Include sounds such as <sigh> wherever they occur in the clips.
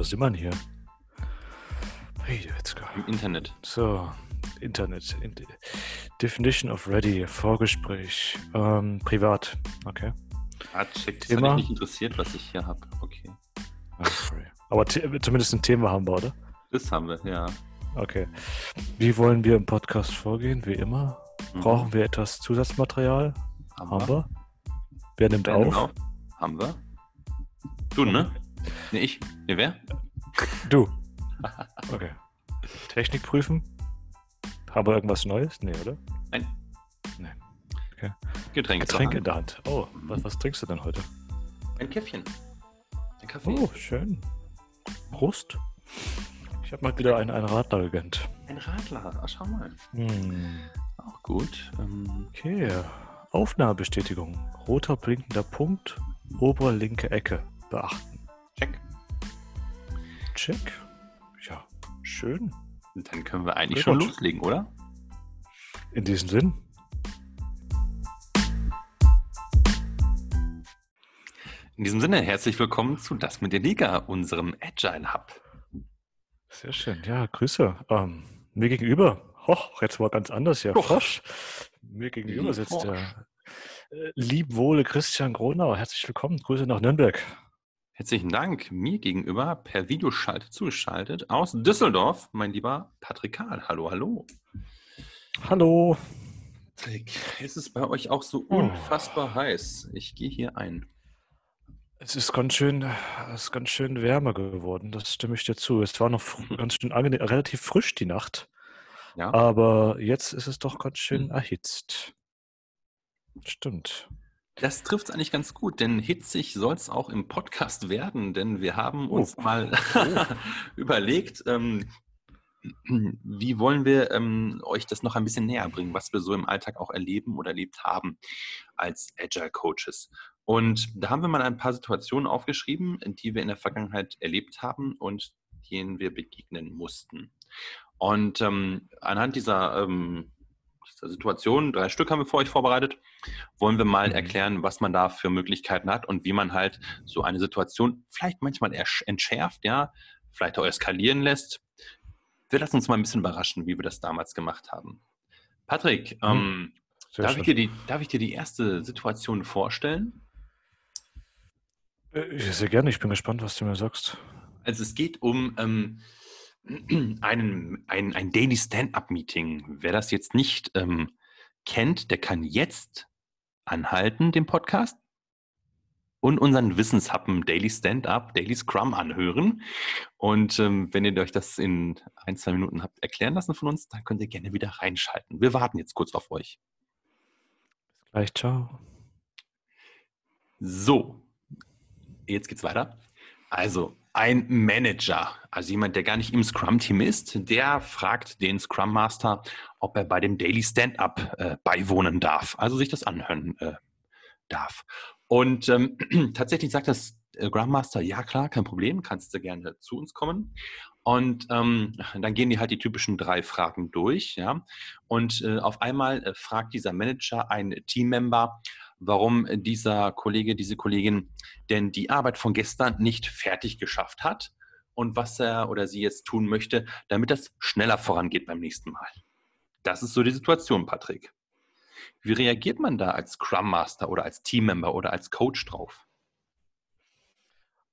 wo sind wir hier? Hey, go. Im Internet. So, Internet. In Definition of ready, Vorgespräch. Ähm, privat. Okay. Ah, check. Das Thema? hat mich nicht interessiert, was ich hier habe. Okay. Ah, sorry. Aber zumindest ein Thema haben wir, oder? Das haben wir, ja. Okay. Wie wollen wir im Podcast vorgehen? Wie immer. Mhm. Brauchen wir etwas Zusatzmaterial? Haben Haben wir. Wer nimmt Wer nimmt auf? Haben wir. Du, ne? Ne, ich. Ne, wer? Du. <laughs> Okay. Technik prüfen? Haben wir irgendwas Neues? Nee, oder? Nein. Nee. Getränke zur Getränk Hand. in der Hand. Oh, was, was trinkst du denn heute? Ein Käffchen. Ein Kaffee. Oh, schön. Prost. Ich habe mal wieder einen, einen Radler gegönnt. Ein Radler. Ah, schau mal. Hm. Auch gut. Ähm, Okay. Aufnahmebestätigung. Roter blinkender Punkt, obere linke Ecke. Beachten. Check. Ja, schön. Und dann können wir eigentlich Sehr schon gut. loslegen, oder? In diesem Sinn. In diesem Sinne, herzlich willkommen zu Das mit der Liga, unserem Agile Hub. Sehr schön. Ja, Grüße. Ähm, mir gegenüber. Hoch, jetzt war ganz anders. Hoch. Frosch. Mir gegenüber sitzt der äh, liebwohle Christian Gronau. Herzlich willkommen. Grüße nach Nürnberg. Herzlichen Dank. Mir gegenüber per Videoschalte zugeschaltet aus Düsseldorf, mein lieber Patrick Kahl. Hallo, hallo. Hallo. Patrick, ist es bei euch auch so Oh. unfassbar heiß? Ich gehe hier ein. Es ist ganz schön, es ist ganz schön wärmer geworden. Das stimme ich dir zu. Es war noch <laughs> ganz schön angenehm, relativ frisch die Nacht. Ja, Aber jetzt ist es doch ganz schön Mhm. erhitzt. Stimmt. Das trifft es eigentlich ganz gut, denn hitzig soll es auch im Podcast werden, denn wir haben Oh. uns mal <laughs> überlegt, ähm, wie wollen wir ähm, euch das noch ein bisschen näher bringen, was wir so im Alltag auch erleben oder erlebt haben als Agile Coaches. Und da haben wir mal ein paar Situationen aufgeschrieben, die wir in der Vergangenheit erlebt haben und denen wir begegnen mussten. Und ähm, anhand dieser, ähm, dieser Situation, drei Stück haben wir für euch vorbereitet, wollen wir mal Mhm. erklären, was man da für Möglichkeiten hat und wie man halt so eine Situation vielleicht manchmal entschärft, ja, vielleicht auch eskalieren lässt. Wir lassen uns mal ein bisschen überraschen, wie wir das damals gemacht haben. Patrick, ähm, Sehr darf, ich dir die, darf ich dir die erste Situation vorstellen? Äh, Sehr gerne. Ich bin gespannt, was du mir sagst. Also es geht um ähm, <clears throat> einen, ein, ein Daily Stand-up-Meeting. Wer das jetzt nicht ähm, kennt, der kann jetzt anhalten, den Podcast, und unseren Wissenshappen Daily Stand-up, Daily Scrum anhören. Und ähm, wenn ihr euch das in ein, zwei Minuten habt erklären lassen von uns, dann könnt ihr gerne wieder reinschalten. Wir warten jetzt kurz auf euch. Gleich, ciao. So, jetzt geht's weiter. Also, ein Manager, also jemand, der gar nicht im Scrum-Team ist, der fragt den Scrum Master, ob er bei dem Daily Stand-Up äh, beiwohnen darf, also sich das anhören äh, darf. Und ähm, <clears throat> tatsächlich sagt das äh, Scrum Master, ja klar, kein Problem, kannst du gerne zu uns kommen. Und ähm, dann gehen die halt die typischen drei Fragen durch, ja. Und äh, auf einmal äh, fragt dieser Manager einen Teammember, warum dieser Kollege, diese Kollegin denn die Arbeit von gestern nicht fertig geschafft hat und was er oder sie jetzt tun möchte, damit das schneller vorangeht beim nächsten Mal. Das ist so die Situation, Patrick. Wie reagiert man da als Scrum Master oder als Teammember oder als Coach drauf?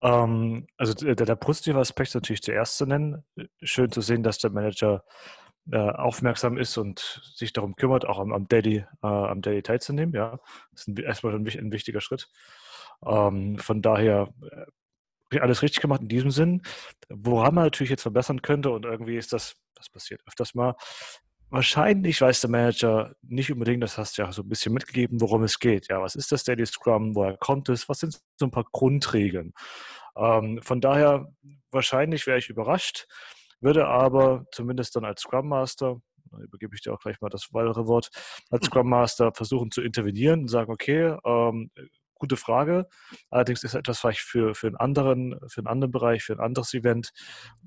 Ähm, also der, der positive Aspekt ist natürlich zuerst zu nennen. Schön zu sehen, dass der Manager äh, aufmerksam ist und sich darum kümmert, auch am, am, Daily, äh, am Daily teilzunehmen. Ja, das ist ein, erstmal ein, ein wichtiger Schritt. Ähm, von daher äh, alles richtig gemacht in diesem Sinn. Woran man natürlich jetzt verbessern könnte und irgendwie ist das, das passiert öfters mal. Wahrscheinlich weiß der Manager nicht unbedingt, das hast du ja so ein bisschen mitgegeben, worum es geht. Ja, was ist das Daily Scrum? Woher kommt es? Was sind so ein paar Grundregeln? Ähm, von daher, wahrscheinlich wäre ich überrascht, würde aber zumindest dann als Scrum Master, da übergebe ich dir auch gleich mal das weitere Wort, als Scrum Master versuchen zu intervenieren und sagen, okay, ähm, gute Frage. Allerdings ist etwas vielleicht für, für, einen anderen, für einen anderen Bereich, für ein anderes Event.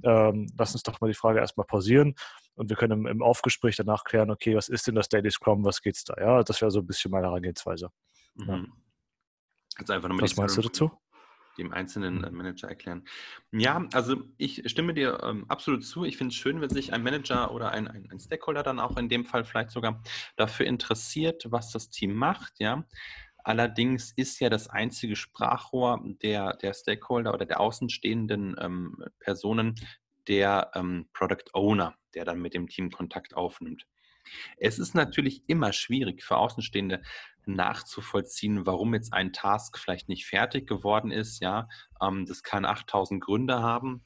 Ähm, lass uns doch mal die Frage erstmal pausieren und wir können im, im Aufgespräch danach klären, okay, was ist denn das Daily Scrum, was geht's da? Ja, das wäre so ein bisschen meine Herangehensweise. Ja. Mhm. Jetzt einfach nur Was meinst du dazu? Dem einzelnen äh, Manager erklären. Ja, also ich stimme dir ähm, absolut zu. Ich finde es schön, wenn sich ein Manager oder ein, ein, ein, Stakeholder dann auch in dem Fall vielleicht sogar dafür interessiert, was das Team macht. Ja. Allerdings ist ja das einzige Sprachrohr der, der Stakeholder oder der außenstehenden ähm, Personen der ähm, Product Owner, der dann mit dem Team Kontakt aufnimmt. Es ist natürlich immer schwierig für Außenstehende nachzuvollziehen, warum jetzt ein Task vielleicht nicht fertig geworden ist. Ja, ähm, das kann 8000 Gründe haben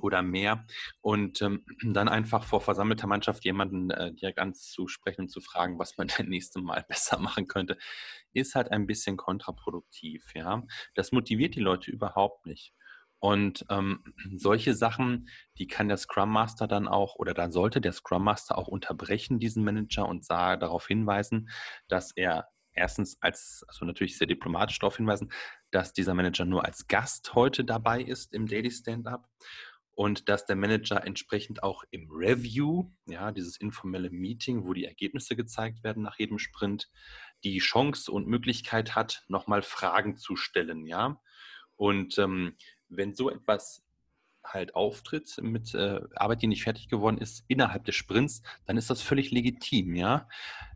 oder mehr und ähm, <clears throat> dann einfach vor versammelter Mannschaft jemanden äh, direkt anzusprechen und zu fragen, was man <laughs> das nächste Mal besser machen könnte, ist halt ein bisschen kontraproduktiv. Ja, das motiviert die Leute überhaupt nicht. Und ähm, <clears throat> solche Sachen, die kann der Scrum Master dann auch oder dann sollte der Scrum Master auch unterbrechen, diesen Manager, und sah, darauf hinweisen, dass er erstens als, also natürlich sehr diplomatisch darauf hinweisen, dass dieser Manager nur als Gast heute dabei ist im Daily Stand-up und dass der Manager entsprechend auch im Review, ja, dieses informelle Meeting, wo die Ergebnisse gezeigt werden nach jedem Sprint, die Chance und Möglichkeit hat, nochmal Fragen zu stellen, ja. Und ähm, wenn so etwas halt auftritt mit äh, Arbeit, die nicht fertig geworden ist, innerhalb des Sprints, dann ist das völlig legitim, ja.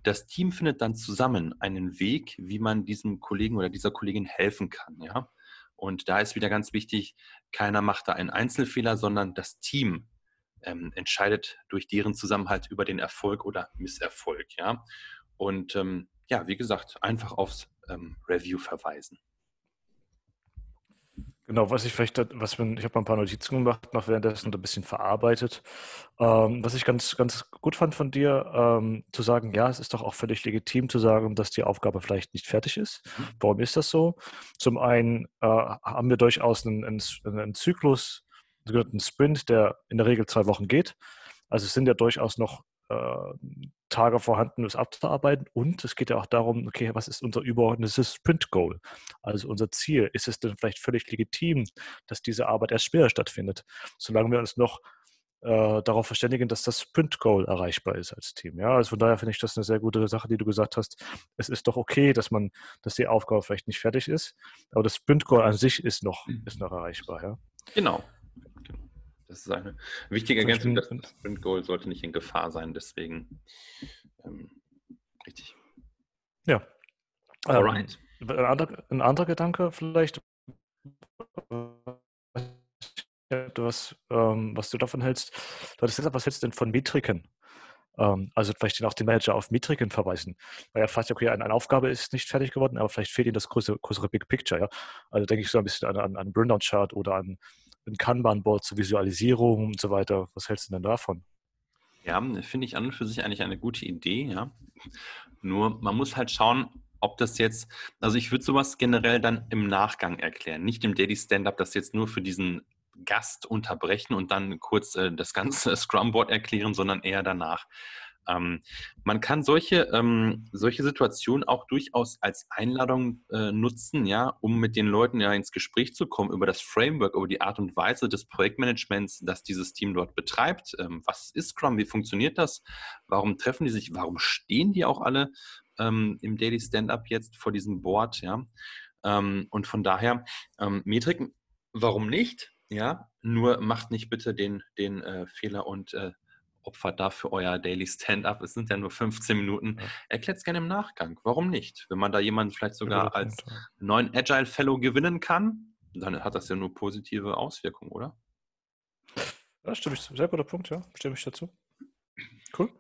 Das Team findet dann zusammen einen Weg, wie man diesem Kollegen oder dieser Kollegin helfen kann, ja. Und da ist wieder ganz wichtig, keiner macht da einen Einzelfehler, sondern das Team ähm, entscheidet durch deren Zusammenhalt über den Erfolg oder Misserfolg, ja. Und ähm, ja, wie gesagt, einfach aufs ähm, Review verweisen. Genau, was ich vielleicht, was man, ich habe mal ein paar Notizen gemacht, noch währenddessen ein bisschen verarbeitet. Ähm, was ich ganz, ganz gut fand von dir, ähm, zu sagen, ja, es ist doch auch völlig legitim zu sagen, dass die Aufgabe vielleicht nicht fertig ist. Mhm. Warum ist das so? Zum einen äh, haben wir durchaus einen, einen, einen Zyklus, einen Sprint, der in der Regel zwei Wochen geht. Also es sind ja durchaus noch Tage vorhanden ist, abzuarbeiten. Und es geht ja auch darum, okay, was ist unser übergeordnetes Sprint-Goal? Also unser Ziel. Ist es denn vielleicht völlig legitim, dass diese Arbeit erst später stattfindet? Solange wir uns noch äh, darauf verständigen, dass das Sprint-Goal erreichbar ist als Team. Ja, also von daher finde ich das eine sehr gute Sache, die du gesagt hast. Es ist doch okay, dass man, dass die Aufgabe vielleicht nicht fertig ist, aber das Sprint-Goal an sich ist noch, mhm. ist noch erreichbar. Ja? Genau. Das ist eine wichtige Ergänzung. Das Sprint Goal sollte nicht in Gefahr sein, deswegen ähm, richtig. Ja. Alright. Ähm, ein, anderer, ein anderer Gedanke vielleicht, was, ähm, was du davon hältst. Du hattest gesagt, was hältst du denn von Metriken? Ähm, also vielleicht auch den Manager auf Metriken verweisen. Weil er fast okay, eine, eine, Aufgabe ist nicht fertig geworden, aber vielleicht fehlt ihm das größere, größere Big Picture. Ja? Also denke ich so ein bisschen an, an, an Burnout-Chart oder an ein Kanban-Board zur Visualisierung und so weiter. Was hältst du denn davon? Ja, finde ich an und für sich eigentlich eine gute Idee, ja. Nur man muss halt schauen, ob das jetzt, also ich würde sowas generell dann im Nachgang erklären, nicht im Daily Stand-up, das jetzt nur für diesen Gast unterbrechen und dann kurz äh, das ganze <laughs> Scrum-Board erklären, sondern eher danach. Ähm, man kann solche, ähm, solche Situationen auch durchaus als Einladung äh, nutzen, ja, um mit den Leuten ja ins Gespräch zu kommen über das Framework, über die Art und Weise des Projektmanagements, das dieses Team dort betreibt. Ähm, was ist Scrum? Wie funktioniert das? Warum treffen die sich? Warum stehen die auch alle ähm, im Daily Stand-up jetzt vor diesem Board? Ja? Ähm, und von daher ähm, Metriken, warum nicht? Ja, nur macht nicht bitte den, den äh, Fehler und äh, opfert dafür euer Daily Stand-up. Es sind ja nur 15 Minuten. Ja. Erklärt es gerne im Nachgang. Warum nicht? Wenn man da jemanden vielleicht sogar als neuen Agile Fellow gewinnen kann, dann hat das ja nur positive Auswirkungen, oder? Ja, stimme ich. Sehr guter Punkt, ja. Stimme ich dazu. Cool.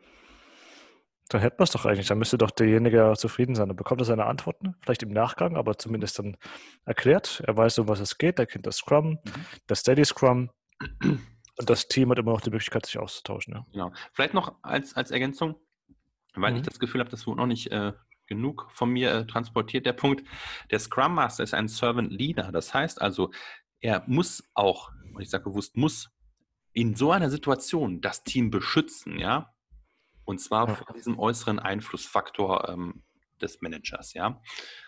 Dann hätten wir es doch eigentlich. Dann müsste doch derjenige zufrieden sein. Dann bekommt er seine Antworten, vielleicht im Nachgang, aber zumindest dann erklärt. Er weiß, um was es geht. Er kennt das Scrum, mhm. das Steady Scrum. Das Team hat immer noch die Möglichkeit, sich auszutauschen. Ja. Genau. Vielleicht noch als, als Ergänzung, weil mhm. ich das Gefühl habe, das wurde noch nicht äh, genug von mir äh, transportiert. Der Punkt, der Scrum Master ist ein Servant Leader. Das heißt also, er muss auch, und ich sage bewusst muss, in so einer Situation das Team beschützen, ja. Und zwar ja. vor diesem äußeren Einflussfaktor ähm, des Managers, ja.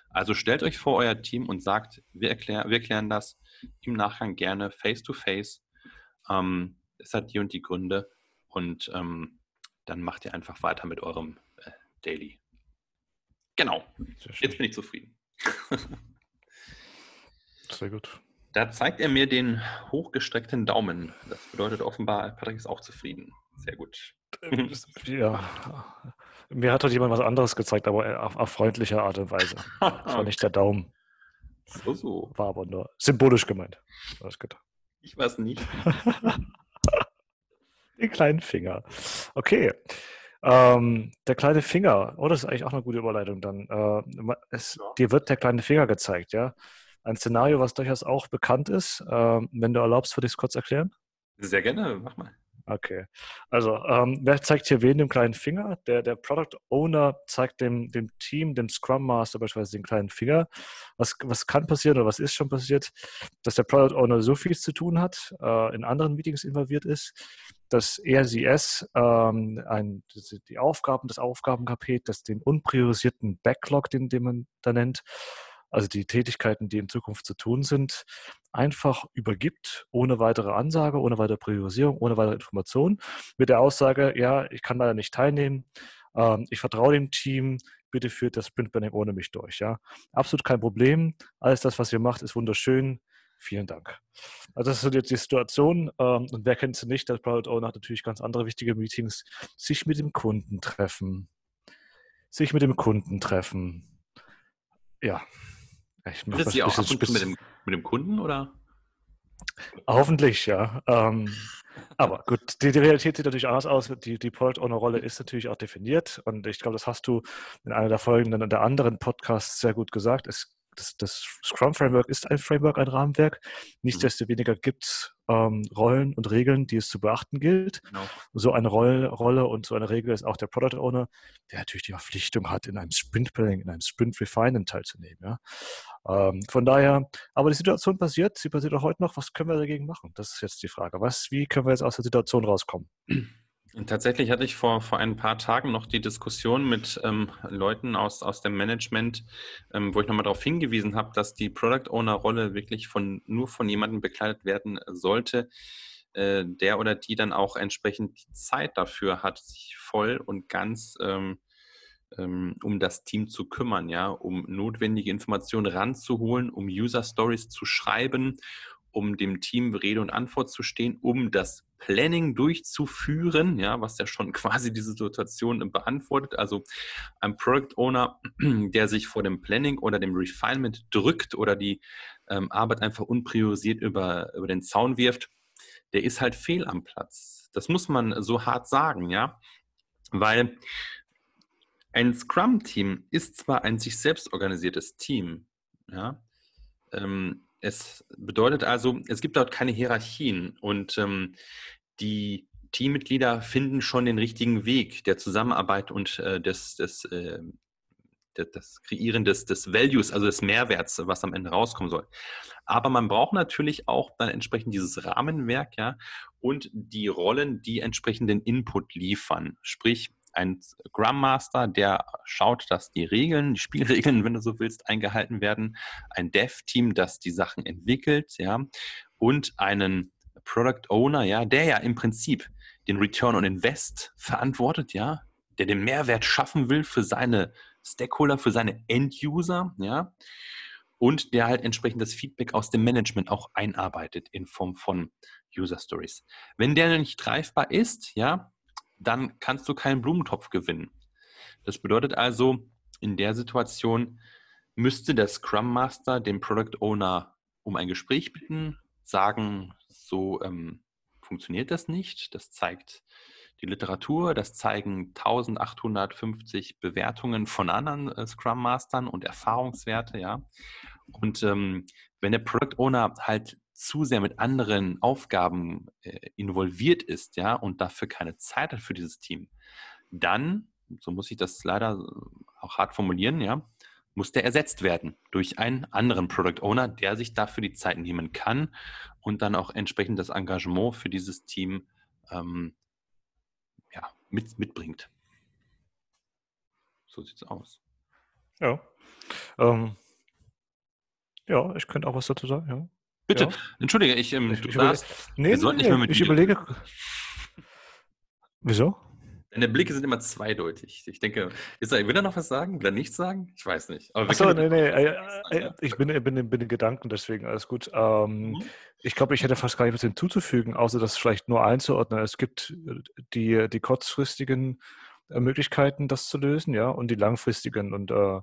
Also stellt euch vor euer Team und sagt, wir, erklär, wir erklären das im Nachgang gerne face to face ähm, es hat die und die Gründe und ähm, dann macht ihr einfach weiter mit eurem äh, Daily. Genau. Jetzt bin ich zufrieden. <laughs> Sehr gut. Da zeigt er mir den hochgestreckten Daumen. Das bedeutet offenbar, Patrick ist auch zufrieden. Sehr gut. <laughs> Ja. Mir hat heute jemand was anderes gezeigt, aber auf, auf freundliche Art und Weise. Das war <laughs> nicht der Daumen. So, so. War aber nur symbolisch gemeint. Ich weiß nicht. <laughs> Den kleinen Finger. Okay. Ähm, der kleine Finger. Oh, das ist eigentlich auch eine gute Überleitung dann. Äh, es, ja. Dir wird der kleine Finger gezeigt, ja? Ein Szenario, was durchaus auch bekannt ist. Ähm, wenn du erlaubst, würde ich es kurz erklären? Sehr gerne, mach mal. Okay. Also, ähm, wer zeigt hier wen den kleinen Finger? Der, der Product Owner zeigt dem, dem Team, dem Scrum Master beispielsweise den kleinen Finger. Was, was kann passieren oder was ist schon passiert? Dass der Product Owner so viel zu tun hat, äh, in anderen Meetings involviert ist, dass er sie es ähm, die Aufgaben, das Aufgabenpaket, das den unpriorisierten Backlog, den, den man da nennt, also die Tätigkeiten, die in Zukunft zu tun sind, einfach übergibt, ohne weitere Ansage, ohne weitere Priorisierung, ohne weitere Information, mit der Aussage, ja, ich kann leider nicht teilnehmen, ähm, ich vertraue dem Team, bitte führt das Sprint Planning ohne mich durch. Ja, absolut kein Problem. Alles das, was ihr macht, ist wunderschön. Vielen Dank. Also das ist jetzt die Situation. Ähm, und wer kennt sie nicht? Der Product Owner hat natürlich ganz andere wichtige Meetings. Sich mit dem Kunden treffen. Sich mit dem Kunden treffen. Ja, ich mache das Sie auch ab und zu mit dem, mit dem Kunden oder? Hoffentlich, ja. Ähm, <laughs> aber gut, die, die, Realität sieht natürlich anders aus. Die, die Product Owner Rolle ist natürlich auch definiert und ich glaube, das hast du in einer der folgenden und der anderen Podcasts sehr gut gesagt. Es das, das Scrum-Framework ist ein Framework, ein Rahmenwerk. Nichtsdestoweniger gibt es ähm, Rollen und Regeln, die es zu beachten gilt. Genau. So eine Rolle, Rolle und so eine Regel ist auch der Product Owner, der natürlich die Verpflichtung hat, in einem Sprint-Planning, in einem Sprint-Refinement teilzunehmen. Ja? Ähm, von daher, aber die Situation passiert, sie passiert auch heute noch. Was können wir dagegen machen? Das ist jetzt die Frage. Was, wie können wir jetzt aus der Situation rauskommen? Tatsächlich hatte ich vor, vor ein paar Tagen noch die Diskussion mit ähm, Leuten aus, aus dem Management, ähm, wo ich nochmal darauf hingewiesen habe, dass die Product Owner-Rolle wirklich von, nur von jemandem bekleidet werden sollte, äh, der oder die dann auch entsprechend die Zeit dafür hat, sich voll und ganz ähm, ähm um das Team zu kümmern, ja, um notwendige Informationen ranzuholen, um User Stories zu schreiben, um dem Team Rede und Antwort zu stehen, um das Planning durchzuführen, ja, was ja schon <laughs> quasi diese Situation beantwortet. Also ein Product Owner, <clears throat> der sich vor dem Planning oder dem Refinement drückt oder die ähm, Arbeit einfach unpriorisiert über, über den Zaun wirft, der ist halt fehl am Platz. Das muss man so hart sagen, ja, weil ein Scrum-Team ist zwar ein sich selbst organisiertes Team, ja, ähm, es bedeutet also, es gibt dort keine Hierarchien und ähm, die Teammitglieder finden schon den richtigen Weg der Zusammenarbeit und äh, des, des, äh, das Kreieren des, des Values, also des Mehrwerts, was am Ende rauskommen soll. Aber man braucht natürlich auch dann entsprechend dieses Rahmenwerk, ja, und die Rollen, die entsprechenden Input liefern. Sprich, ein Scrum Master, der schaut, dass die Regeln, die Spielregeln, <laughs> wenn du so willst, eingehalten werden, ein Dev-Team, das die Sachen entwickelt, ja, und einen Product Owner, ja, der ja im Prinzip den Return on Invest verantwortet, ja, der den Mehrwert schaffen will für seine Stakeholder, für seine End-User, ja, und der halt entsprechend das Feedback aus dem Management auch einarbeitet in Form von User Stories. Wenn der nicht greifbar ist, ja, dann kannst du keinen Blumentopf gewinnen. Das bedeutet also, in der Situation müsste der Scrum Master den Product Owner um ein Gespräch bitten, sagen, so ähm, funktioniert das nicht. Das zeigt die Literatur, das zeigen 1850 Bewertungen von anderen äh, Scrum Mastern und Erfahrungswerte, ja. Und ähm, wenn der Product Owner halt zu sehr mit anderen Aufgaben äh, involviert ist, ja, und dafür keine Zeit hat für dieses Team, dann, so muss ich das leider auch hart formulieren, ja, muss der ersetzt werden durch einen anderen Product Owner, der sich dafür die Zeit nehmen kann und dann auch entsprechend das Engagement für dieses Team ähm, ja, mit, mitbringt. So sieht es aus. Ja. Ähm, ja, ich könnte auch was dazu sagen, ja. Bitte, ja. entschuldige, ich, ähm, ich, ich darfst, nee, wir sollten nicht mehr mit Ich überlege. Wieso? Deine Blicke sind immer zweideutig. Ich denke, ist er, will er noch was sagen? Will er nichts sagen? Ich weiß nicht. Achso, nee, nee. Äh, äh, ich bin, bin, bin in Gedanken, deswegen alles gut. Ähm, mhm. Ich glaube, ich hätte fast gar nicht was hinzuzufügen, außer das vielleicht nur einzuordnen. Es gibt äh, die, die kurzfristigen Möglichkeiten, das zu lösen, ja, und die langfristigen. Und äh,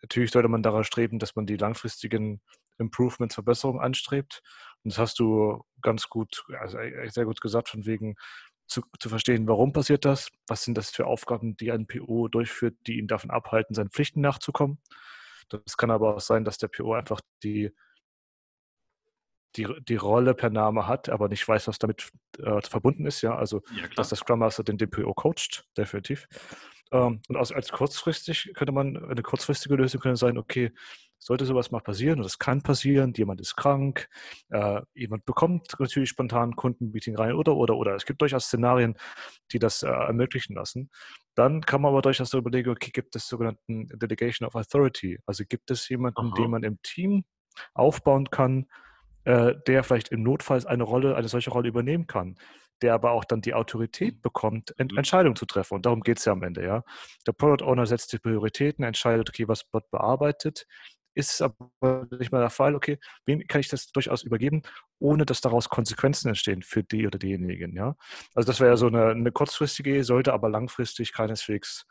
natürlich sollte man daran streben, dass man die langfristigen Improvements, Verbesserungen anstrebt. Und das hast du ganz gut, also sehr gut gesagt, von wegen, zu, zu verstehen, warum passiert das, was sind das für Aufgaben, die ein PO durchführt, die ihn davon abhalten, seinen Pflichten nachzukommen. Das kann aber auch sein, dass der PO einfach die, die, die Rolle per Name hat, aber nicht weiß, was damit äh, verbunden ist. Ja, also ja, dass der Scrum Master den, den PO coacht, definitiv. Ähm, und als, als kurzfristig könnte man, eine kurzfristige Lösung könnte sein, okay, sollte sowas mal passieren, und das kann passieren, jemand ist krank, äh, jemand bekommt natürlich spontan ein Kundenmeeting rein oder, oder, oder. Es gibt durchaus Szenarien, die das äh, ermöglichen lassen. Dann kann man aber durchaus so überlegen, okay, gibt es sogenannten Delegation of Authority? Also gibt es jemanden, Aha. den man im Team aufbauen kann, äh, der vielleicht im Notfall eine Rolle, eine solche Rolle übernehmen kann der aber auch dann die Autorität bekommt, Ent mhm. Entscheidungen zu treffen. Und darum geht es ja am Ende, ja. Der Product Owner setzt die Prioritäten, entscheidet, okay, was wird bearbeitet, ist aber nicht mal der Fall, okay, wem kann ich das durchaus übergeben, ohne dass daraus Konsequenzen entstehen für die oder diejenigen, ja. Also das wäre ja so eine, eine kurzfristige, sollte aber langfristig keineswegs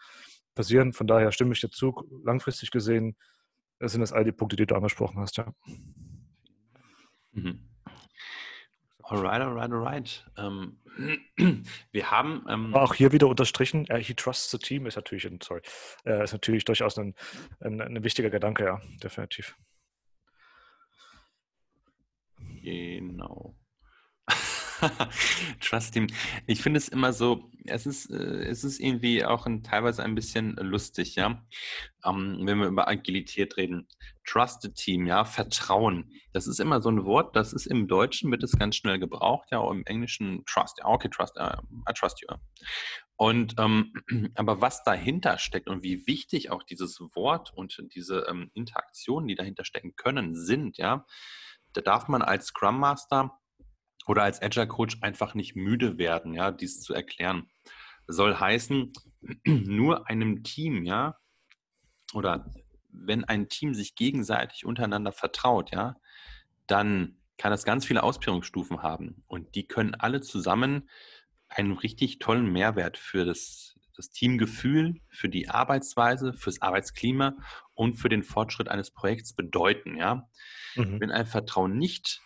passieren. Von daher stimme ich dazu. Langfristig gesehen sind das all die Punkte, die du angesprochen hast, ja. Mhm. Alright, alright, alright. Ähm, <clears throat> wir haben. Ähm, auch hier wieder unterstrichen, uh, he trusts the team ist natürlich, ein, sorry, uh, ist natürlich durchaus ein, ein, ein wichtiger Gedanke, ja, definitiv. Genau. <laughs> Trust Team. Ich finde es immer so, es ist, äh, es ist irgendwie auch ein, teilweise ein bisschen lustig, ja. Ähm, wenn wir über Agilität reden. Trusted Team, ja, Vertrauen. Das ist immer so ein Wort, das ist im Deutschen, wird es ganz schnell gebraucht, ja, im Englischen Trust, okay, Trust, uh, I trust you. Und ähm, <clears throat> aber was dahinter steckt und wie wichtig auch dieses Wort und diese ähm, Interaktionen, die dahinter stecken können, sind, ja, da darf man als Scrum Master oder als Agile Coach einfach nicht müde werden, ja, dies zu erklären. soll heißen, <clears throat> nur einem Team, ja, oder wenn ein Team sich gegenseitig untereinander vertraut, ja, dann kann das ganz viele Ausprägungsstufen haben und die können alle zusammen einen richtig tollen Mehrwert für das, das Teamgefühl, für die Arbeitsweise, fürs Arbeitsklima und für den Fortschritt eines Projekts bedeuten, ja. Mhm. Wenn ein Vertrauen nicht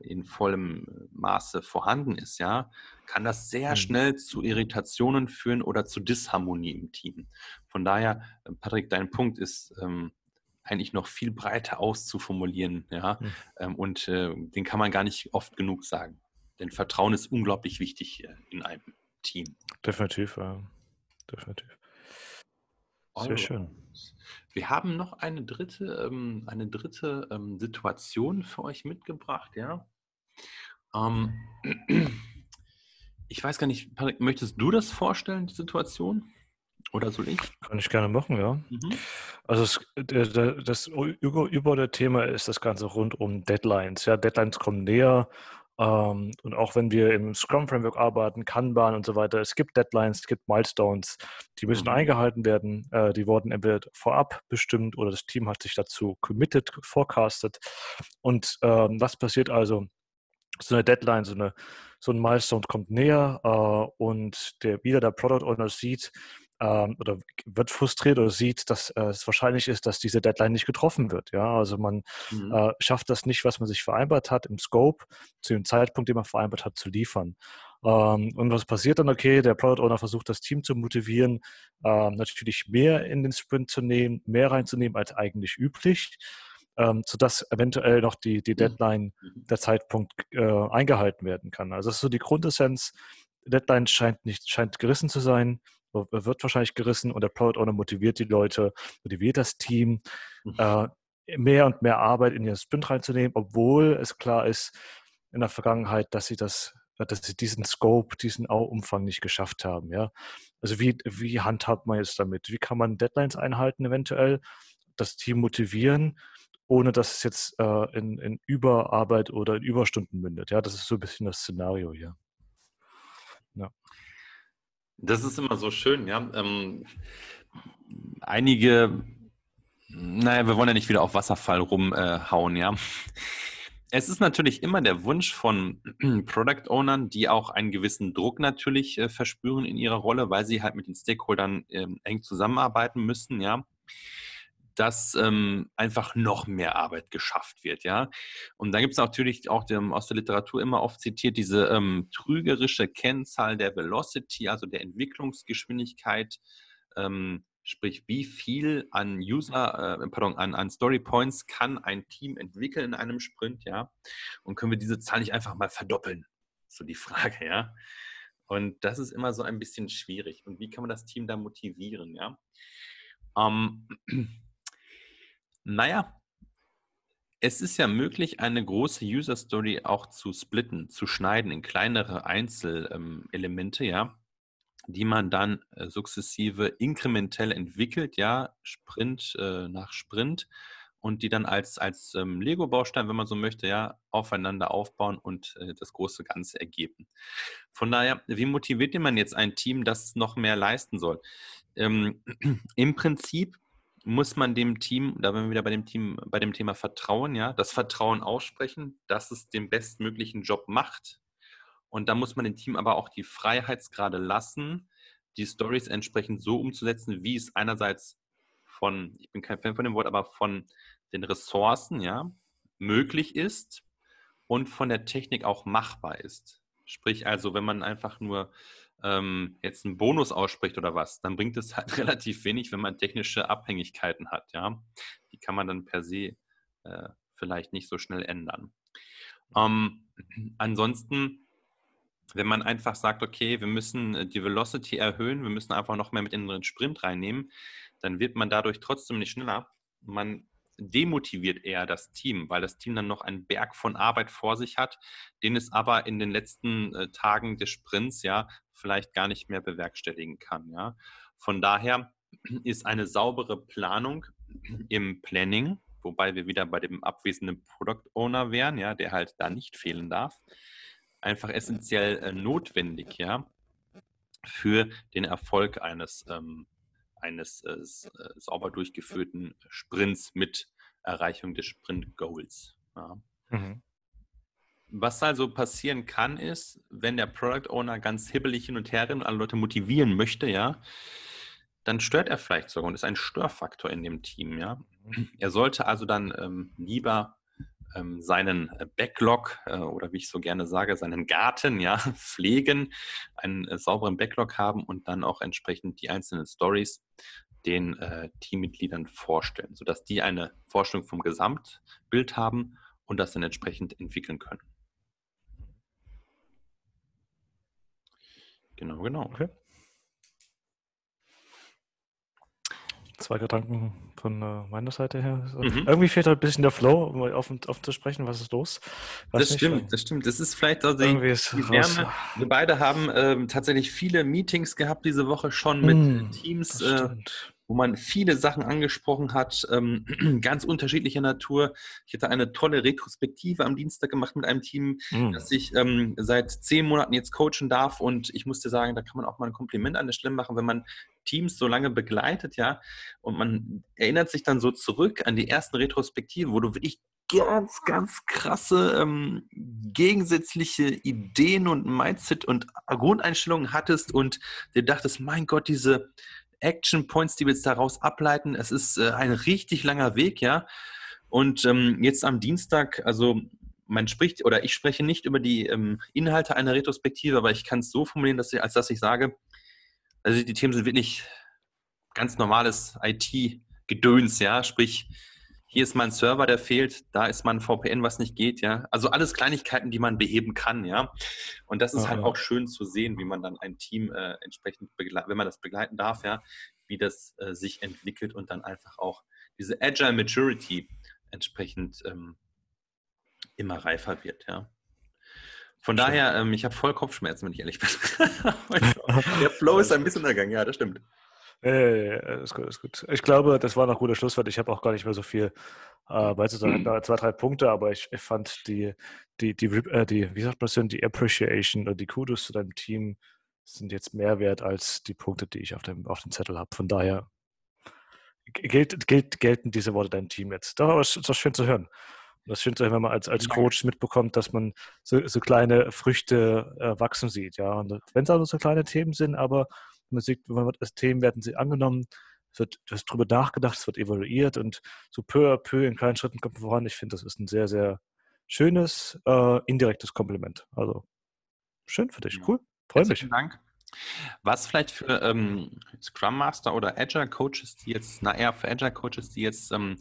in vollem Maße vorhanden ist, ja, kann das sehr mhm. schnell zu Irritationen führen oder zu Disharmonie im Team. Von daher, äh, Patrick, dein Punkt ist ähm, eigentlich noch viel breiter auszuformulieren, ja, mhm. ähm, und äh, den kann man gar nicht oft genug sagen. Denn Vertrauen ist unglaublich wichtig in einem Team. Definitiv, ja. definitiv. Sehr schön. Wir haben noch eine dritte, ähm, eine dritte ähm, Situation für euch mitgebracht, ja. Ähm, <clears throat> ich weiß gar nicht, Patrick, möchtest du das vorstellen, die Situation? Oder soll ich? Kann ich gerne machen, ja. Mhm. Also es, das, das über, der Thema ist das Ganze rund um Deadlines. Ja, Deadlines kommen näher ähm, und auch wenn wir im Scrum-Framework arbeiten, Kanban und so weiter, es gibt Deadlines, es gibt Milestones, die müssen mhm. eingehalten werden. Äh, die wurden entweder vorab bestimmt oder das Team hat sich dazu committed, forecastet. Und ähm, was passiert also? So eine Deadline, so, eine, so ein Milestone kommt näher äh, und der, wieder der Product Owner sieht, ähm, oder wird frustriert oder sieht, dass äh, es wahrscheinlich ist, dass diese Deadline nicht getroffen wird. Ja, also man mhm. äh, schafft das nicht, was man sich vereinbart hat im Scope zu dem Zeitpunkt, den man vereinbart hat, zu liefern. Ähm, und was passiert dann? Okay, der Product Owner versucht das Team zu motivieren, äh, natürlich mehr in den Sprint zu nehmen, mehr reinzunehmen als eigentlich üblich. Ähm, sodass eventuell noch die, die mhm. Deadline, mhm. der Zeitpunkt äh, eingehalten werden kann. Also das ist so die Grundessenz. Deadline scheint nicht, scheint gerissen zu sein wird wahrscheinlich gerissen und der Product Owner motiviert die Leute, motiviert das Team, mhm. äh, mehr und mehr Arbeit in ihren Sprint reinzunehmen, obwohl es klar ist in der Vergangenheit, dass sie das, dass sie diesen Scope, diesen Umfang nicht geschafft haben. Ja? Also wie, wie handhabt man jetzt damit? Wie kann man Deadlines einhalten eventuell, das Team motivieren, ohne dass es jetzt äh, in, in Überarbeit oder in Überstunden mündet? Ja, das ist so ein bisschen das Szenario hier. Das ist immer so schön, ja. Ähm, einige, naja, wir wollen ja nicht wieder auf Wasserfall rumhauen, äh, ja. Es ist natürlich immer der Wunsch von <clears throat> Product Ownern, die auch einen gewissen Druck natürlich äh, verspüren in ihrer Rolle, weil sie halt mit den Stakeholdern ähm, eng zusammenarbeiten müssen, ja dass ähm, einfach noch mehr Arbeit geschafft wird, ja. Und da gibt es natürlich auch dem, aus der Literatur immer oft zitiert diese ähm, trügerische Kennzahl der Velocity, also der Entwicklungsgeschwindigkeit, ähm, sprich wie viel an User, äh, pardon, an, an Story Points kann ein Team entwickeln in einem Sprint, ja. Und können wir diese Zahl nicht einfach mal verdoppeln? So die Frage, ja. Und das ist immer so ein bisschen schwierig. Und wie kann man das Team da motivieren, ja? Ähm, <clears throat> naja, es ist ja möglich, eine große User Story auch zu splitten, zu schneiden in kleinere Einzelelemente, ja, die man dann äh, sukzessive inkrementell entwickelt, ja, Sprint äh, nach Sprint und die dann als, als ähm, Lego-Baustein, wenn man so möchte, ja, aufeinander aufbauen und äh, das große Ganze ergeben. Von daher, wie motiviert man jetzt ein Team, das noch mehr leisten soll? Ähm, <clears throat> Im Prinzip muss man dem Team, da werden wir wieder bei dem Team, bei dem Thema Vertrauen, ja, das Vertrauen aussprechen, dass es den bestmöglichen Job macht. Und da muss man dem Team aber auch die Freiheitsgrade lassen, die Stories entsprechend so umzusetzen, wie es einerseits von, ich bin kein Fan von dem Wort, aber von den Ressourcen, ja, möglich ist und von der Technik auch machbar ist. Sprich also, wenn man einfach nur ähm, jetzt einen Bonus ausspricht oder was, dann bringt es halt <laughs> relativ wenig, wenn man technische Abhängigkeiten hat. Ja? Die kann man dann per se äh, vielleicht nicht so schnell ändern. Ähm, <clears throat> ansonsten, wenn man einfach sagt, okay, wir müssen äh, die Velocity erhöhen, wir müssen einfach noch mehr mit in den Sprint reinnehmen, dann wird man dadurch trotzdem nicht schneller. Man demotiviert eher das Team, weil das Team dann noch einen Berg von Arbeit vor sich hat, den es aber in den letzten äh, Tagen des Sprints ja vielleicht gar nicht mehr bewerkstelligen kann. Ja. Von daher ist eine saubere Planung im Planning, wobei wir wieder bei dem abwesenden Product Owner wären, ja, der halt da nicht fehlen darf, einfach essentiell äh, notwendig, ja, für den Erfolg eines ähm, eines äh, äh, sauber durchgeführten Sprints mit Erreichung des Sprint-Goals. Ja. Mhm. Was also passieren kann, ist, wenn der Product Owner ganz hibbelig hin und her rennt und alle Leute motivieren möchte, ja, dann stört er vielleicht sogar und ist ein Störfaktor in dem Team, ja. Mhm. Er sollte also dann ähm, lieber seinen äh, Backlog äh, oder wie ich so gerne sage, seinen Garten ja, <laughs> pflegen, einen äh, sauberen Backlog haben und dann auch entsprechend die einzelnen Stories den äh, Teammitgliedern vorstellen, sodass die eine Vorstellung vom Gesamtbild haben und das dann entsprechend entwickeln können. Genau, genau. Okay. Zwei Gedanken von äh, meiner Seite her. Mhm. Irgendwie fehlt halt ein bisschen der Flow, um offen, offen zu sprechen. Was ist los? Weiß das nicht, stimmt, das stimmt. Das ist vielleicht also die, die Wärme. Wir beide haben ähm, tatsächlich viele Meetings gehabt diese Woche schon mit mm, Teams. Äh, wo man viele Sachen angesprochen hat, ähm, <clears throat> ganz unterschiedlicher Natur. Ich hatte eine tolle Retrospektive am Dienstag gemacht mit einem Team, mhm. das ich ähm, seit zehn Monaten jetzt coachen darf. Und ich musste sagen, da kann man auch mal ein Kompliment an der Stelle machen, wenn man Teams so lange begleitet, ja, und man erinnert sich dann so zurück an die ersten Retrospektive, wo du wirklich ganz, ganz krasse ähm, gegensätzliche Ideen und Mindset und Grundeinstellungen hattest und dir dachtest, mein Gott, diese Action Points, die wir jetzt daraus ableiten. Es ist äh, ein richtig langer Weg, ja. Und ähm, jetzt am Dienstag, also man spricht oder ich spreche nicht über die ähm, Inhalte einer Retrospektive, aber ich kann es so formulieren, dass ich, als dass ich sage, also die Themen sind wirklich ganz normales IT-Gedöns, ja, sprich hier ist mein Server, der fehlt, da ist mein VPN, was nicht geht, ja. Also alles Kleinigkeiten, die man beheben kann, ja. Und das ist Aha. halt auch schön zu sehen, wie man dann ein Team äh, entsprechend, wenn man das begleiten darf, ja, wie das äh, sich entwickelt und dann einfach auch diese Agile Maturity entsprechend ähm, immer reifer wird, ja. Von daher, ähm, ich habe voll Kopfschmerzen, wenn ich ehrlich bin. <laughs> der Flow ist ein bisschen ergangen, ja, das stimmt. Äh, ist gut, ist gut. Ich glaube, das war noch ein guter Schlusswort. Ich habe auch gar nicht mehr so viel äh, beizusagen. Mhm. <clears throat> Zwei, drei Punkte, aber ich, ich fand die, die, die, äh, die, wie sagt man das denn, die Appreciation oder die Kudos zu deinem Team sind jetzt mehr wert als die Punkte, die ich auf dem, auf dem Zettel habe. Von daher gilt, gilt, gelten diese Worte deinem Team jetzt. Das ist doch schön zu hören. Das ist schön zu hören, wenn man als, als Coach mitbekommt, dass man so, so kleine Früchte äh, wachsen sieht. Ja, wenn es also so kleine Themen sind, aber man sieht, als Themen werden sie angenommen, es wird, darüber nachgedacht, es wird evaluiert und so peu à peu in kleinen Schritten kommt man voran. Ich finde, das ist ein sehr, sehr schönes, äh, indirektes Kompliment. Also schön für dich, cool, freue mich. Vielen Dank. Was vielleicht für ähm, Scrum Master oder Agile Coaches, die jetzt, na eher für Agile Coaches, die jetzt ähm,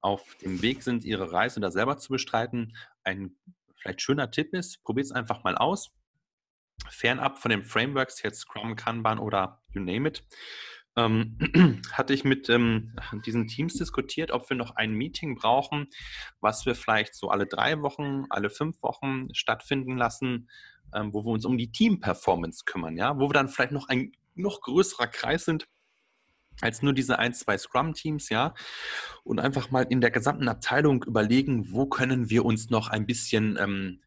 auf dem Weg sind, ihre Reise da selber zu bestreiten, ein vielleicht schöner Tipp ist, probiert es einfach mal aus. Fernab von den Frameworks, jetzt Scrum, Kanban oder you name it, ähm, <clears throat> hatte ich mit ähm, diesen Teams diskutiert, ob wir noch ein Meeting brauchen, was wir vielleicht so alle drei Wochen, alle fünf Wochen stattfinden lassen, ähm, wo wir uns um die Team-Performance kümmern, ja, wo wir dann vielleicht noch ein noch größerer Kreis sind als nur diese ein, zwei Scrum-Teams, ja, und einfach mal in der gesamten Abteilung überlegen, wo können wir uns noch ein bisschen ähm,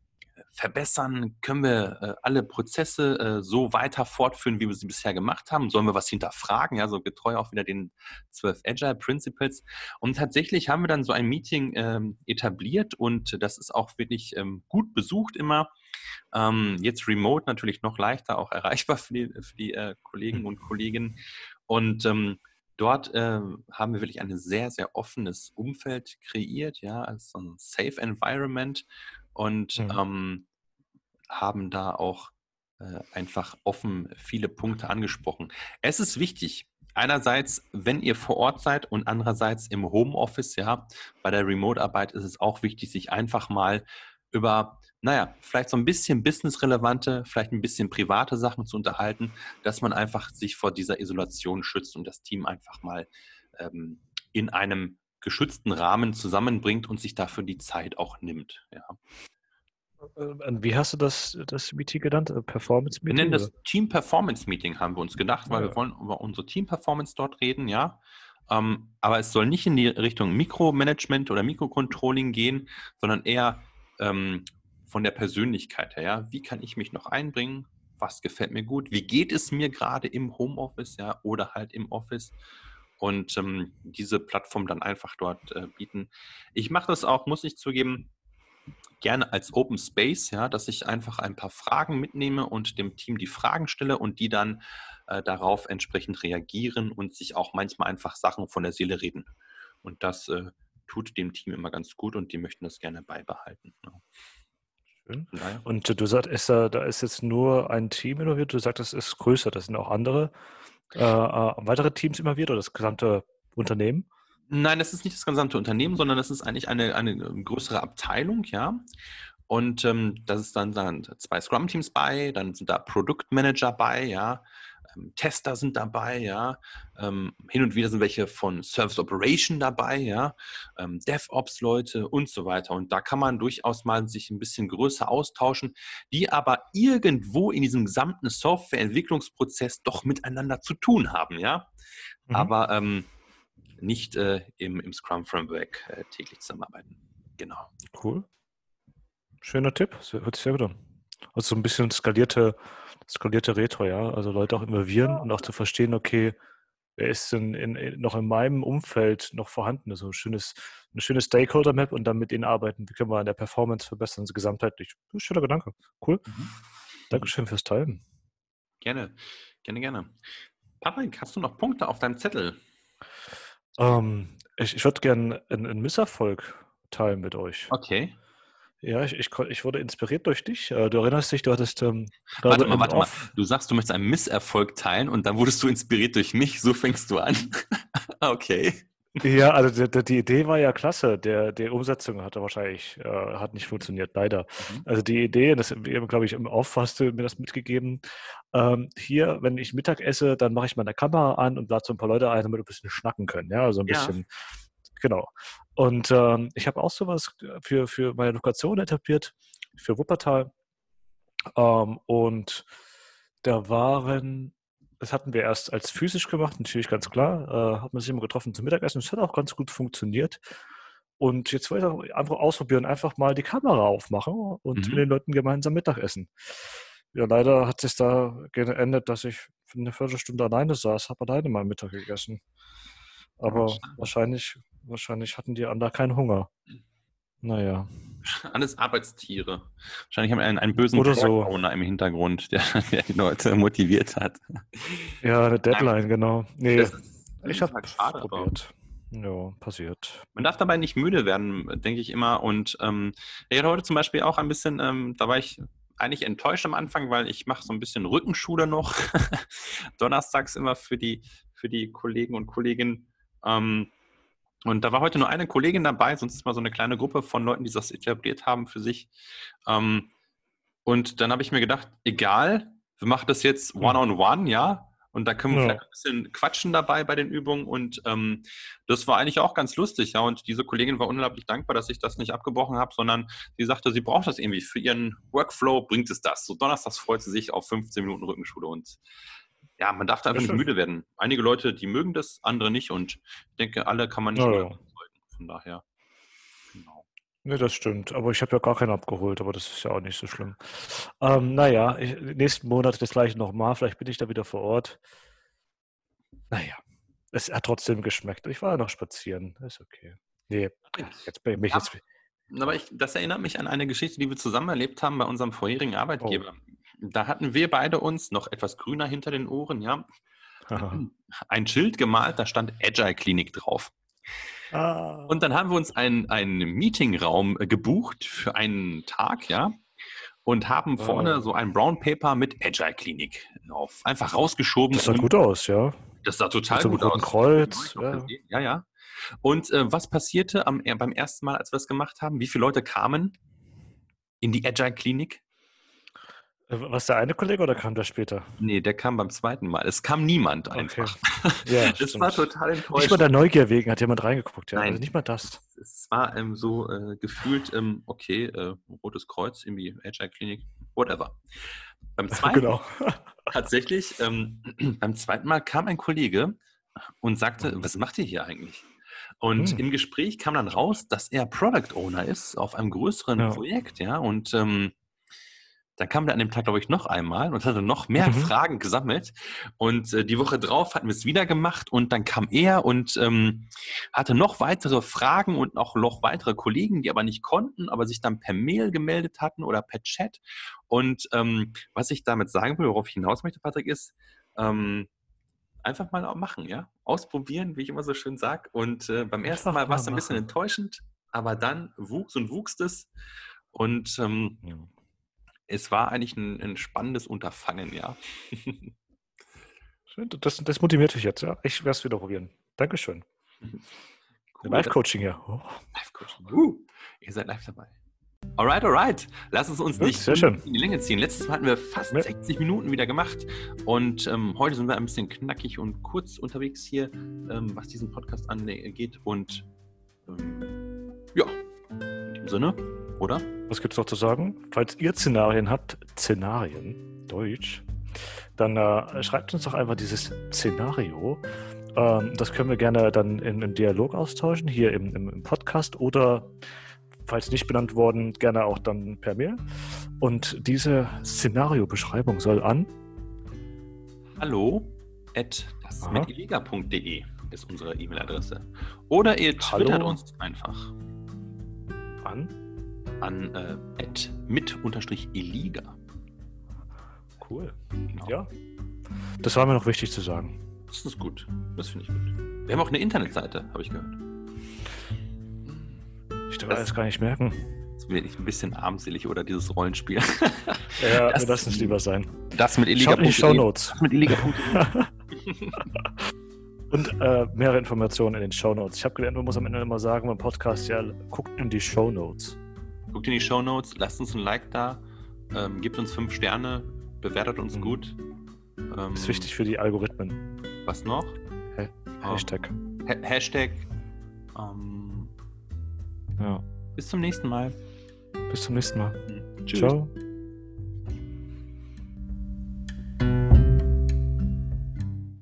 verbessern? Können wir äh, alle Prozesse äh, so weiter fortführen, wie wir sie bisher gemacht haben? Sollen wir was hinterfragen? Ja, so getreu auch wieder den 12 Agile Principles. Und tatsächlich haben wir dann so ein Meeting ähm, etabliert und das ist auch wirklich ähm, gut besucht immer. Ähm, jetzt remote natürlich noch leichter auch erreichbar für die, für die äh, Kollegen und Kolleginnen. Und ähm, dort äh, haben wir wirklich ein sehr, sehr offenes Umfeld kreiert, ja, als ein Safe Environment und mhm. ähm, haben da auch äh, einfach offen viele Punkte angesprochen. Es ist wichtig, einerseits, wenn ihr vor Ort seid und andererseits im Homeoffice, ja, bei der Remote-Arbeit ist es auch wichtig, sich einfach mal über, naja, vielleicht so ein bisschen businessrelevante, vielleicht ein bisschen private Sachen zu unterhalten, dass man einfach sich vor dieser Isolation schützt und das Team einfach mal ähm, in einem geschützten Rahmen zusammenbringt und sich dafür die Zeit auch nimmt. Ja. Äh, wie hast du das, das Meeting genannt? Äh, Performance Meeting? Wir nennen das Team Performance Meeting, haben wir uns gedacht, weil ja. wir wollen über unsere Team Performance dort reden, ja. Ähm, aber es soll nicht in die Richtung Mikromanagement oder Mikrocontrolling gehen, sondern eher ähm, von der Persönlichkeit her. Ja? Wie kann ich mich noch einbringen? Was gefällt mir gut? Wie geht es mir gerade im Homeoffice ja, oder halt im Office? und ähm, diese Plattform dann einfach dort äh, bieten. Ich mache das auch, muss ich zugeben, gerne als Open Space, ja, dass ich einfach ein paar Fragen mitnehme und dem Team die Fragen stelle und die dann äh, darauf entsprechend reagieren und sich auch manchmal einfach Sachen von der Seele reden. Und das äh, tut dem Team immer ganz gut und die möchten das gerne beibehalten. Ja. Schön. Und du sagst, ist da, da ist jetzt nur ein Team involviert, du sagst, es ist größer, das sind auch andere äh, äh, weitere Teams immer wieder oder das gesamte Unternehmen? Nein, das ist nicht das gesamte Unternehmen, sondern das ist eigentlich eine, eine größere Abteilung, ja. Und ähm, das ist dann, dann zwei Scrum-Teams bei, dann sind da Produktmanager bei, ja, ähm, Tester sind dabei, ja. Ähm, hin und wieder sind welche von Service Operation dabei, ja. Ähm, DevOps-Leute und so weiter. Und da kann man durchaus mal sich ein bisschen größer austauschen, die aber irgendwo in diesem gesamten Softwareentwicklungsprozess doch miteinander zu tun haben, ja. Mhm. Aber ähm, nicht äh, im, im Scrum-Framework äh, täglich zusammenarbeiten. Genau. Cool. Schöner Tipp, hört sich sehr gut an. Also so ein bisschen skalierte skalierte Retro, ja. Also Leute auch involvieren und auch zu verstehen, okay, wer ist denn in, in, noch in meinem Umfeld noch vorhanden? Also ein schönes, eine schöne Stakeholder-Map und dann mit denen arbeiten. Wie können wir an der Performance verbessern, also gesamtheitlich? Schöner Gedanke. Cool. Mhm. Dankeschön fürs Teilen. Gerne, gerne, gerne. Patrick, hast du noch Punkte auf deinem Zettel? Ähm, ich ich würde gerne einen, einen Misserfolg teilen mit euch. Okay. Ja, ich, ich, ich wurde inspiriert durch dich. Äh, du erinnerst dich, du hattest. Ähm, warte mal, warte mal. Du sagst, du möchtest einen Misserfolg teilen und dann wurdest du inspiriert durch mich. So fängst du an. <laughs> okay. Ja, also die, die, Idee war ja klasse. Der, die Umsetzung hatte wahrscheinlich äh, hat nicht funktioniert, leider. Mhm. Also die Idee, das glaube ich im Off hast du mir das mitgegeben. Ähm, hier, wenn ich Mittag esse, dann mache ich meine Kamera an und lade so ein paar Leute ein, damit wir ein bisschen schnacken können. Ja, also ein ja. bisschen Genau. Und ähm, ich habe auch sowas für, für meine Lokation etabliert, für Wuppertal. Ähm, und da waren, das hatten wir erst als physisch gemacht, natürlich ganz klar, äh, hat man sich immer getroffen zum Mittagessen. Es hat auch ganz gut funktioniert. Und jetzt wollte ich einfach ausprobieren, einfach mal die Kamera aufmachen und mhm. mit den Leuten gemeinsam Mittagessen. Ja, leider hat sich da geändert, dass ich für eine Viertelstunde alleine saß, habe alleine mal Mittag gegessen. Aber wahrscheinlich, wahrscheinlich hatten die anderen keinen Hunger. Naja. <laughs> Alles Arbeitstiere. Wahrscheinlich haben wir einen, einen bösen Oder so. Im Hintergrund, der, <laughs> der die Leute motiviert hat. Ja, eine Deadline, genau. Nee, ich habe schade, probiert. Ja, passiert. Man darf dabei nicht müde werden, denke ich immer. Und ähm, ich hatte heute zum Beispiel auch ein bisschen, ähm, da war ich eigentlich enttäuscht am Anfang, weil ich mache so ein bisschen Rückenschule noch. <laughs> Donnerstags immer für die, für die Kollegen und Kolleginnen. Ähm, und da war heute nur eine Kollegin dabei, sonst ist mal so eine kleine Gruppe von Leuten, die das etabliert haben für sich. Ähm, und dann habe ich mir gedacht, egal, wir machen das jetzt one-on-one, ja. Und da können wir Ja. vielleicht ein bisschen quatschen dabei bei den Übungen. Und ähm, das war eigentlich auch ganz lustig, ja. Und diese Kollegin war unglaublich dankbar, dass ich das nicht abgebrochen habe, sondern sie sagte, sie braucht das irgendwie. Für ihren Workflow bringt es das. So donnerstags freut sie sich auf 15 Minuten Rückenschule. Und ja, man darf da einfach nicht müde werden. Einige Leute, die mögen das, andere nicht. Und ich denke, alle kann man nicht Ja, ja. Von daher. Genau. Nee, das stimmt. Aber ich habe ja gar keinen abgeholt, aber das ist ja auch nicht so schlimm. Ähm, naja, ich, nächsten Monat das gleiche nochmal. Vielleicht bin ich da wieder vor Ort. Naja, es hat trotzdem geschmeckt. Ich war ja noch spazieren. Ist okay. Nee, jetzt bin ich mich Ja. jetzt. Aber ich, das erinnert mich an eine Geschichte, die wir zusammen erlebt haben bei unserem vorherigen Arbeitgeber. Da hatten wir beide uns noch etwas grüner hinter den Ohren, ja, <clears throat> ein Schild gemalt, da stand Agile Klinik drauf. ah, Und dann haben wir uns einen, einen Meetingraum äh, gebucht für einen Tag, ja, und haben Wow. vorne so ein Brown Paper mit Agile Klinik drauf. Einfach rausgeschoben. das sah gut aus, ja. Das sah total gut aus. Kreuz. Ja, ja. Und äh, was passierte am, äh, beim ersten Mal, als wir das gemacht haben? Wie viele Leute kamen in die Agile Klinik? Äh, Was der eine Kollege oder kam der später? Nee, der kam beim zweiten Mal. Es kam niemand Okay. einfach. Ja, <laughs> das stimmt. war total Nicht mal enttäuschend. der Neugier wegen hat jemand reingeguckt, ja. Nein. Also nicht mal das. Es war ähm, so äh, gefühlt, ähm, okay, äh, Rotes Kreuz, irgendwie Agile Klinik, whatever. Beim <laughs> zweiten genau. <laughs> tatsächlich, ähm, <clears throat> beim zweiten Mal kam ein Kollege und sagte, Mhm. was macht ihr hier eigentlich? Und Hm. im Gespräch kam dann raus, dass er Product Owner ist auf einem größeren Ja. Projekt, ja. Und ähm, dann kam er an dem Tag, glaube ich, noch einmal und hatte noch mehr Mhm. Fragen gesammelt. Und äh, die Woche drauf hatten wir es wieder gemacht und dann kam er und ähm, hatte noch weitere Fragen und auch noch weitere Kollegen, die aber nicht konnten, aber sich dann per Mail gemeldet hatten oder per Chat. Und ähm, was ich damit sagen will, worauf ich hinaus möchte, Patrick, ist, ähm, einfach mal auch machen, ja. Ausprobieren, wie ich immer so schön sage. Und äh, beim ersten Mal war es ein bisschen enttäuschend, aber dann wuchs und wuchs es. Und ähm, Ja. Es war eigentlich ein, ein spannendes Unterfangen, ja. <laughs> Schön, Das, das motiviert mich jetzt, ja. Ich werde es wieder probieren. Dankeschön. Cool, Live-Coaching hier. Oh. Live-Coaching. Uh, ihr seid live dabei. Alright, alright. Lass es uns nicht schön. in die Länge ziehen. Letztes Mal hatten wir fast Ja. 60 Minuten wieder gemacht und ähm, heute sind wir ein bisschen knackig und kurz unterwegs hier, ähm, was diesen Podcast angeht. Und ähm, ja, in dem Sinne, oder? Was gibt es noch zu sagen? Falls ihr Szenarien habt, Szenarien, Deutsch, dann äh, schreibt uns doch einfach dieses Szenario. Ähm, das können wir gerne dann in, im Dialog austauschen, hier im, im, im Podcast oder falls nicht benannt worden, gerne auch dann per Mail. Und diese Szenario-Beschreibung soll an Hallo at dasmitiliga.de ist unsere E-Mail-Adresse. Oder ihr twittert Hallo. uns einfach an an äh, at mit-iliga. cool. Genau. Ja. Das war mir noch wichtig zu sagen. Das ist gut. Das finde ich gut. Wir haben auch eine Internetseite, habe ich gehört. Ich darf Das- alles gar nicht merken. Das bin ich ein bisschen armselig oder dieses Rollenspiel. <laughs> Ja, Das- wir lassen es lieber sein. Das mit Schaut in die iliga.de. Shownotes. Das mit iliga.de. <laughs> <laughs> Und äh, mehrere Informationen in den Shownotes. Ich habe gelernt, man muss am Ende immer sagen beim Podcast, ja, guckt in die Shownotes. Guckt in die Shownotes, lasst uns ein Like da, ähm, gebt uns fünf Sterne, bewertet uns Mhm. gut. Ähm, ist wichtig für die Algorithmen. Was noch? Hä? Hashtag. Ha Hashtag. Ähm, Ja. bis zum nächsten Mal. Bis zum nächsten Mal. Tschüss. Ciao.